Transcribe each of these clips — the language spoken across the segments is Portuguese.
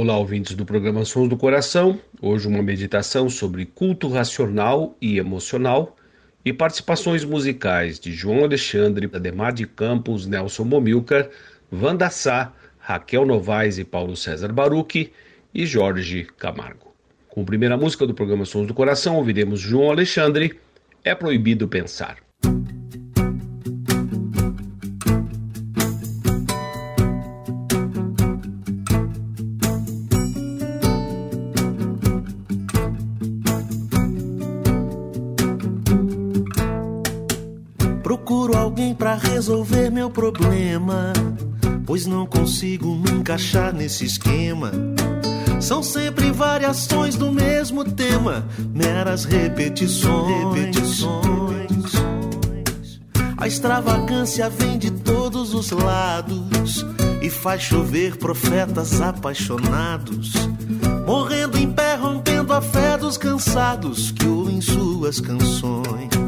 Olá, ouvintes do programa Sons do Coração. Hoje, uma meditação sobre culto racional e emocional e participações musicais de João Alexandre, Ademar de Campos, Nelson Momilcar, Wanda Sá, Raquel Novaes e Paulo César Baruch e Jorge Camargo. Com a primeira música do programa Sons do Coração, ouviremos João Alexandre, É Proibido Pensar. Procuro resolver meu problema, pois não consigo me encaixar nesse esquema. São sempre variações do mesmo tema, meras repetições. repetições. A extravagância vem de todos os lados e faz chover profetas apaixonados, morrendo em pé, rompendo a fé dos cansados que ouvem suas canções.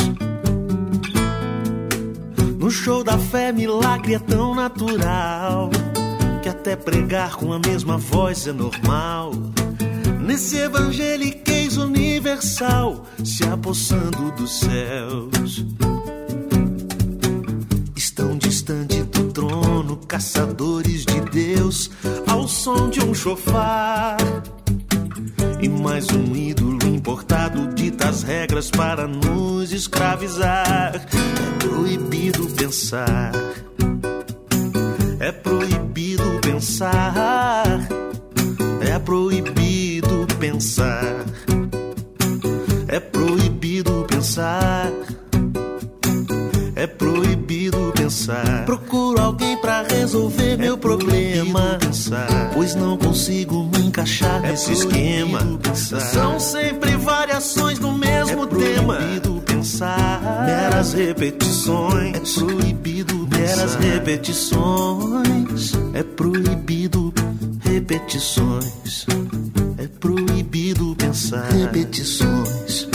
Show da fé, milagre é tão natural que até pregar com a mesma voz é normal. Nesse evangeliquez universal, se apossando dos céus. Estão distante do trono, caçadores de Deus, ao som de um chofar. E mais um ídolo importado dita as regras para nos escravizar. É proibido pensar. É proibido pensar. É proibido pensar. É proibido pensar. É proibido pensar. Procuro alguém pra resolver meu problema. Pensar, pois não consigo me encaixar nesse esquema. Pensar. São sempre variações do mesmo tema. É proibido pensar. Meras repetições. É proibido meras repetições. É proibido repetições. É proibido pensar. Repetições.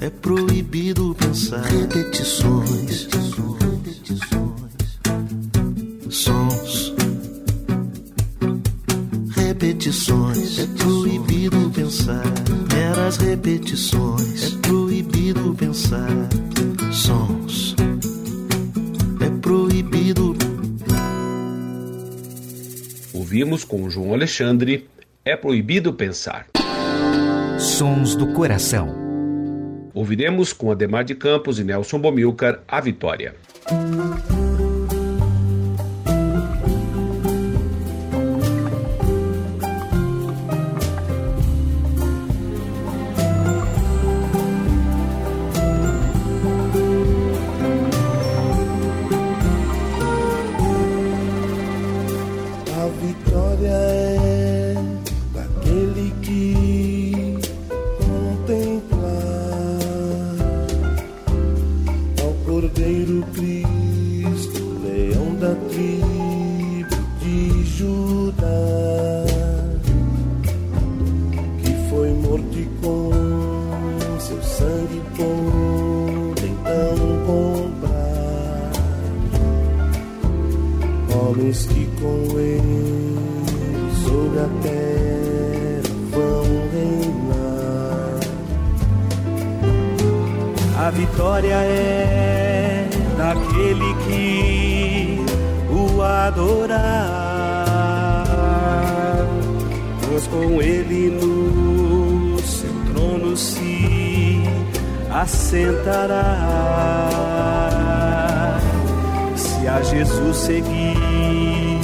É proibido pensar. Repetições. Repetições. É proibido pensar. Meras repetições. É proibido pensar. Sons. É proibido. Ouvimos com João Alexandre, É Proibido Pensar. Sons do Coração. Ouviremos com Ademar de Campos e Nelson Bomilcar a vitória. Assentará. Se a Jesus seguir,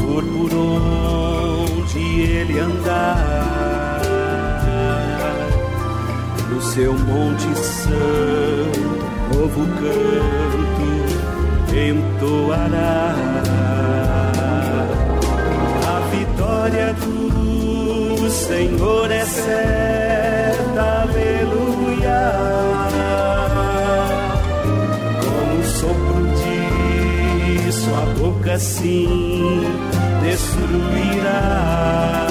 for por onde ele andar, no seu monte santo, novo canto entoará. A vitória do Senhor é certa, boca, sim, destruirá.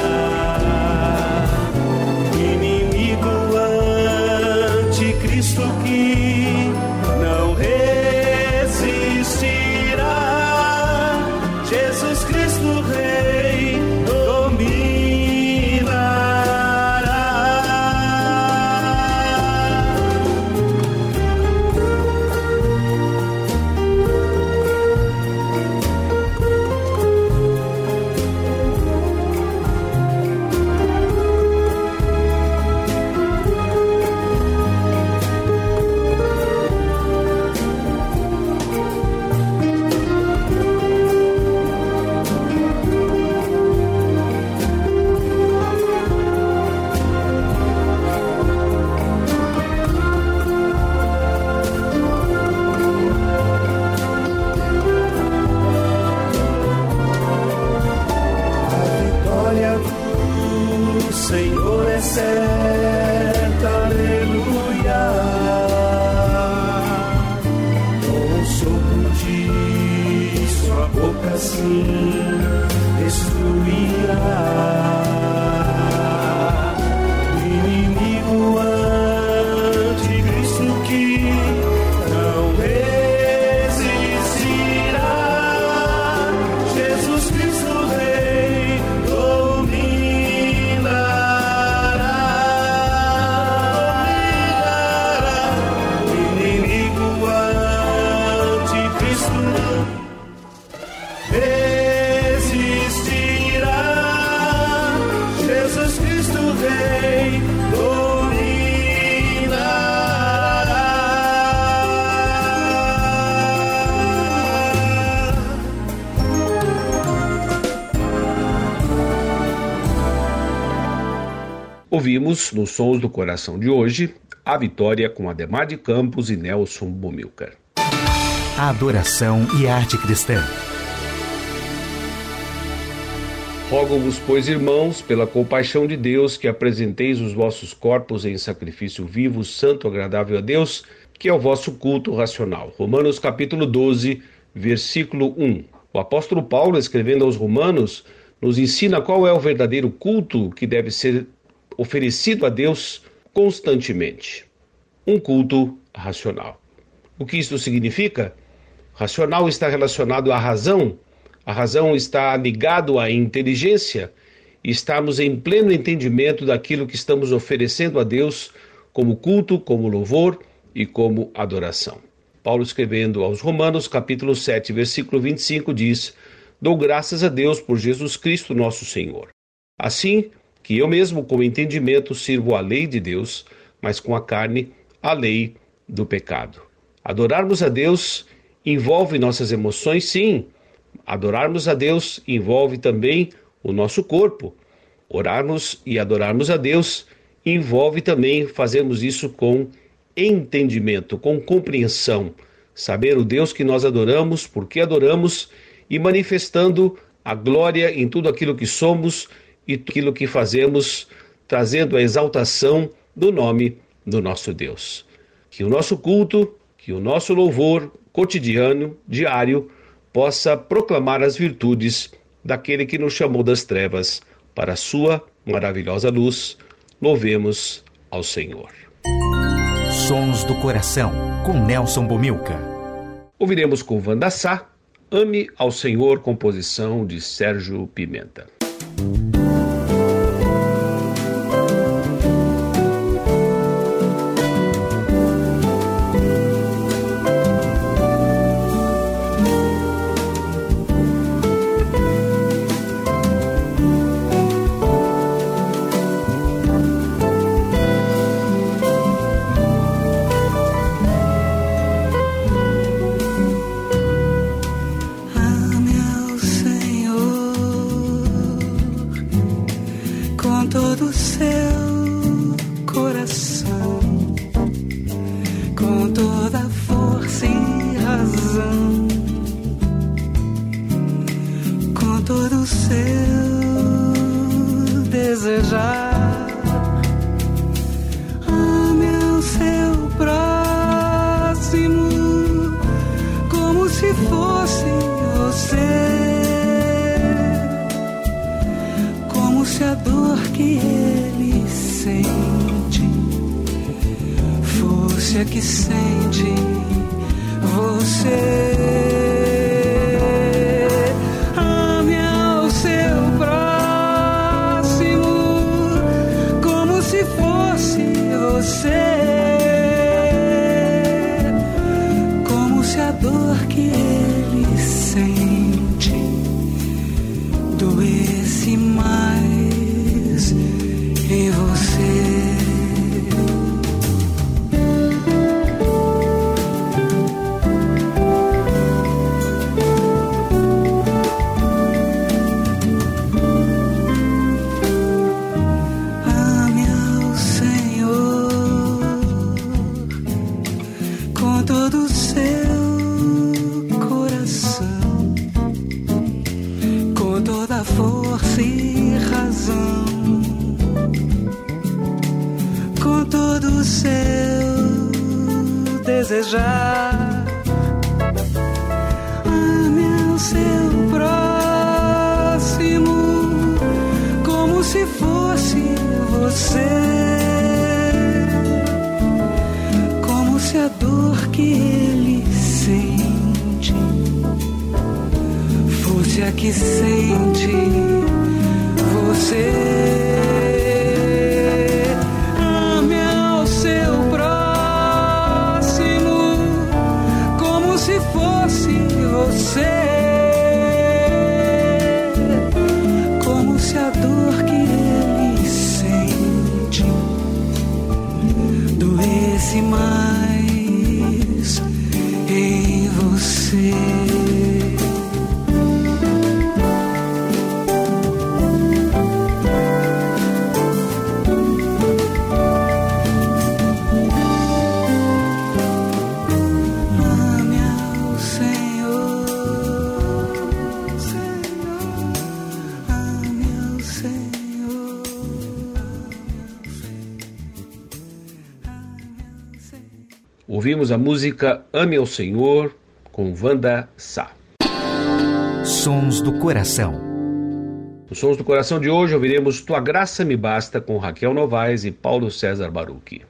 Nos Sons do Coração de hoje, a vitória com Ademar de Campos e Nelson Bomilcar. A adoração e arte cristã. Rogo-vos, pois, irmãos, pela compaixão de Deus, que apresenteis os vossos corpos em sacrifício vivo, santo, agradável a Deus, que é o vosso culto racional. Romanos capítulo 12, versículo 1. O apóstolo Paulo, escrevendo aos Romanos, nos ensina qual é o verdadeiro culto que deve ser oferecido a Deus constantemente. Um culto racional. O que isso significa? Racional está relacionado à razão, a razão está ligado à inteligência estamos em pleno entendimento daquilo que estamos oferecendo a Deus como culto, como louvor e como adoração. Paulo escrevendo aos Romanos, capítulo 7, versículo 25 diz: Dou graças a Deus por Jesus Cristo, nosso Senhor. Assim que eu mesmo com entendimento sirvo a lei de Deus, mas com a carne a lei do pecado. Adorarmos a Deus envolve nossas emoções, sim. Adorarmos a Deus envolve também o nosso corpo. Orarmos e adorarmos a Deus envolve também fazermos isso com entendimento, com compreensão, saber o Deus que nós adoramos, por que adoramos e manifestando a glória em tudo aquilo que somos e aquilo que fazemos, trazendo a exaltação do nome do nosso Deus. Que o nosso culto, que o nosso louvor cotidiano, diário, possa proclamar as virtudes daquele que nos chamou das trevas para a sua maravilhosa luz. Louvemos ao Senhor. Sons do Coração, com Nelson Bomilca. Ouviremos com Wanda Sá Ame ao Senhor, composição de Sérgio Pimenta. todo seu desejar. Ame o seu próximo como se fosse você. Como se a dor que ele sente fosse a que sente você. você. Como se a dor que ele sente fosse a que sente. Ouvimos a música Ame ao Senhor com Wanda Sá. Sons do Coração. Nos Sons do Coração de hoje ouviremos Tua Graça Me Basta com Raquel Novaes e Paulo César Baruchi.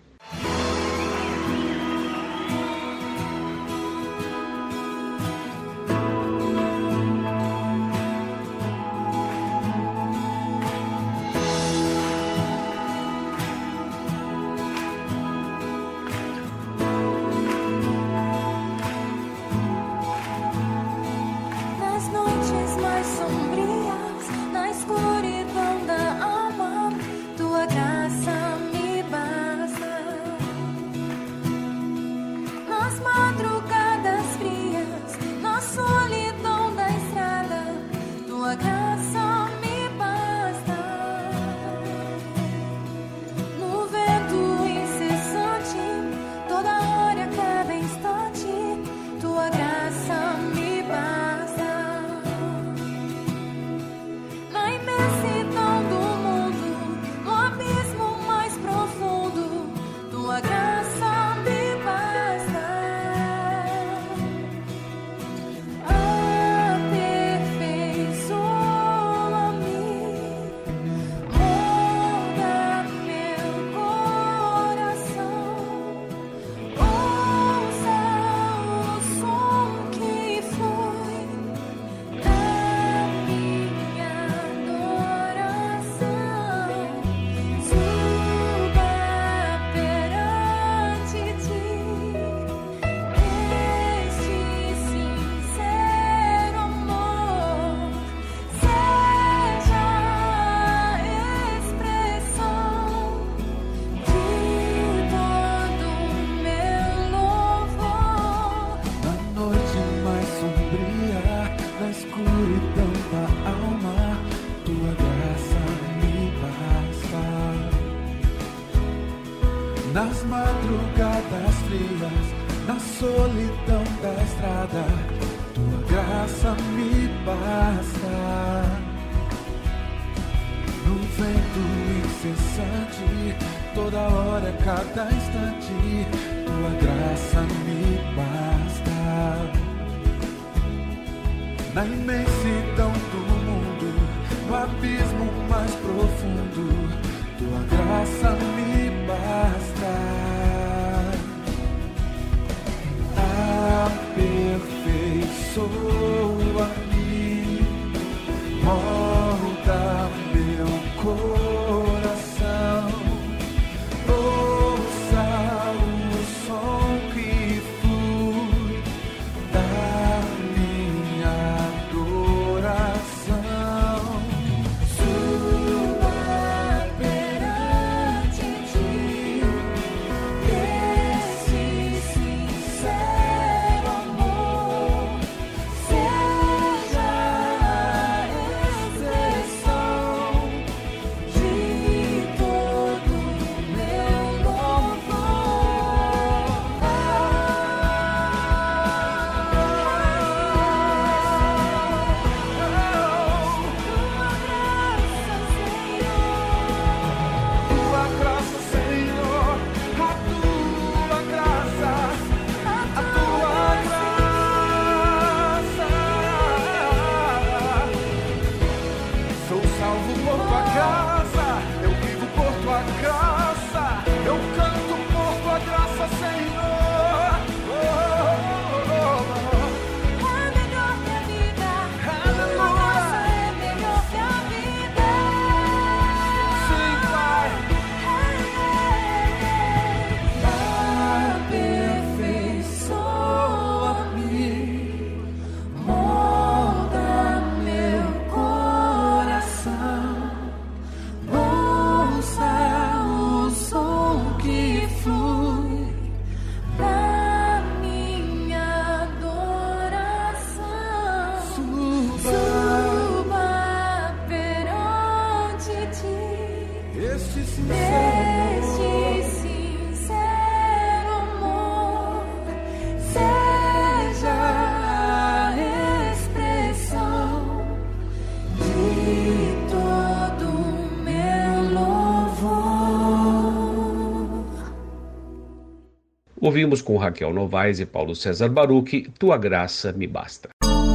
Ouvimos com Raquel Novaes e Paulo César Baruch, Tua Graça Me Basta.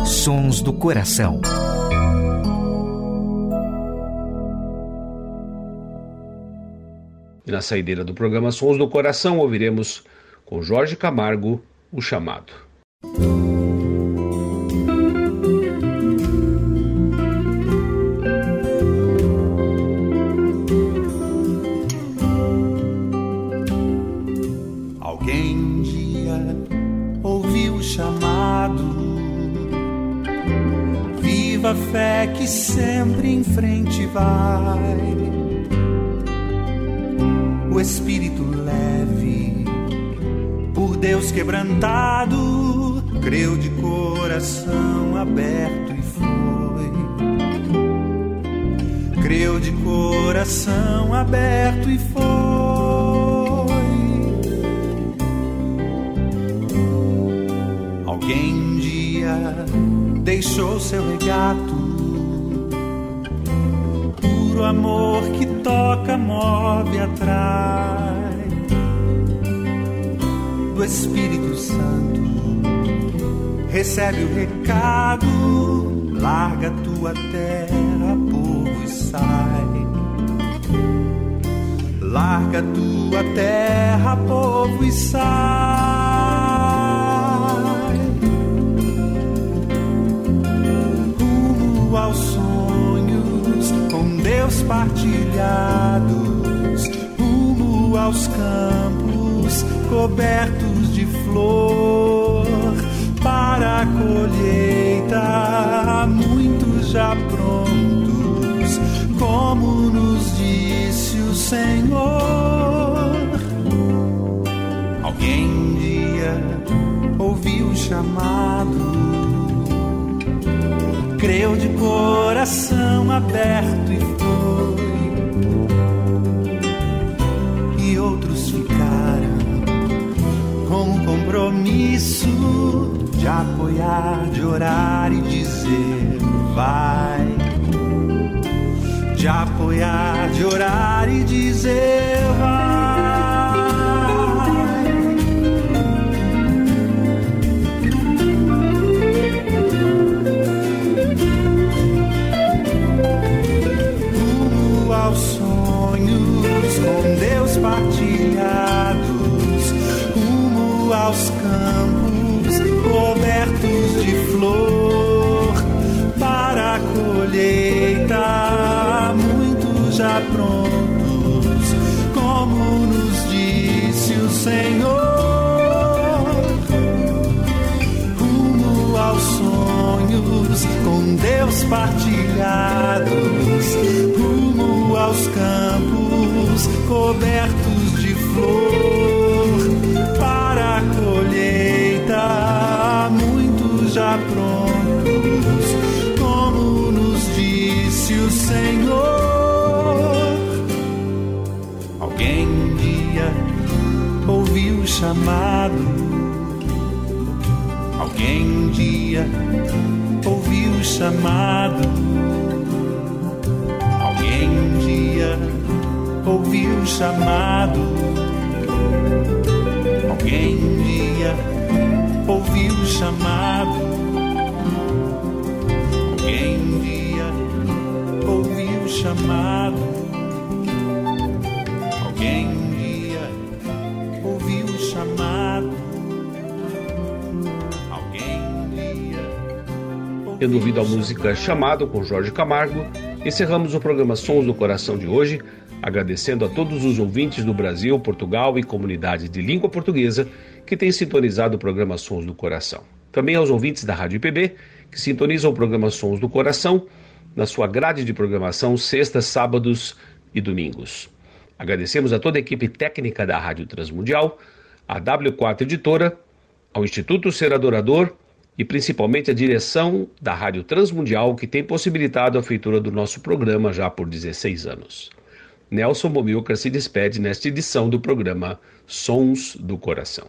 Sons do Coração. E na saideira do programa Sons do Coração ouviremos com Jorge Camargo, O Chamado. Fé que sempre em frente vai. O espírito leve, por Deus quebrantado, creu de coração aberto e foi. Creu de coração aberto e foi. Alguém um dia deixou seu regato, puro amor que toca, move, atrai do Espírito Santo. Recebe o recado, larga tua terra, povo, e sai. Larga tua terra, povo, e sai. Deus partilhados, rumo aos campos cobertos de flor. Para a colheita, muitos já prontos, como nos disse o Senhor. Alguém um dia ouviu o chamado, creu de coração aberto e compromisso de apoiar, de orar e dizer vai. De apoiar, de orar e dizer vai. De flor para a colheita, muitos já prontos, como nos disse o Senhor. Rumo aos sonhos com Deus partilhados, ouviu o chamado. Alguém um dia ouviu o chamado. Alguém um dia Tendo ouvido a música Chamado com Jorge Camargo, encerramos o programa Sons do Coração de hoje, agradecendo a todos os ouvintes do Brasil, Portugal e comunidade de língua portuguesa que têm sintonizado o programa Sons do Coração. Também aos ouvintes da Rádio IPB, que sintonizam o programa Sons do Coração na sua grade de programação sextas, sábados e domingos. Agradecemos a toda a equipe técnica da Rádio Transmundial, a W4 Editora, ao Instituto Ser Adorador e principalmente a direção da Rádio Transmundial, que tem possibilitado a feitura do nosso programa já por 16 anos. Nelson Bomilcar se despede nesta edição do programa Sons do Coração.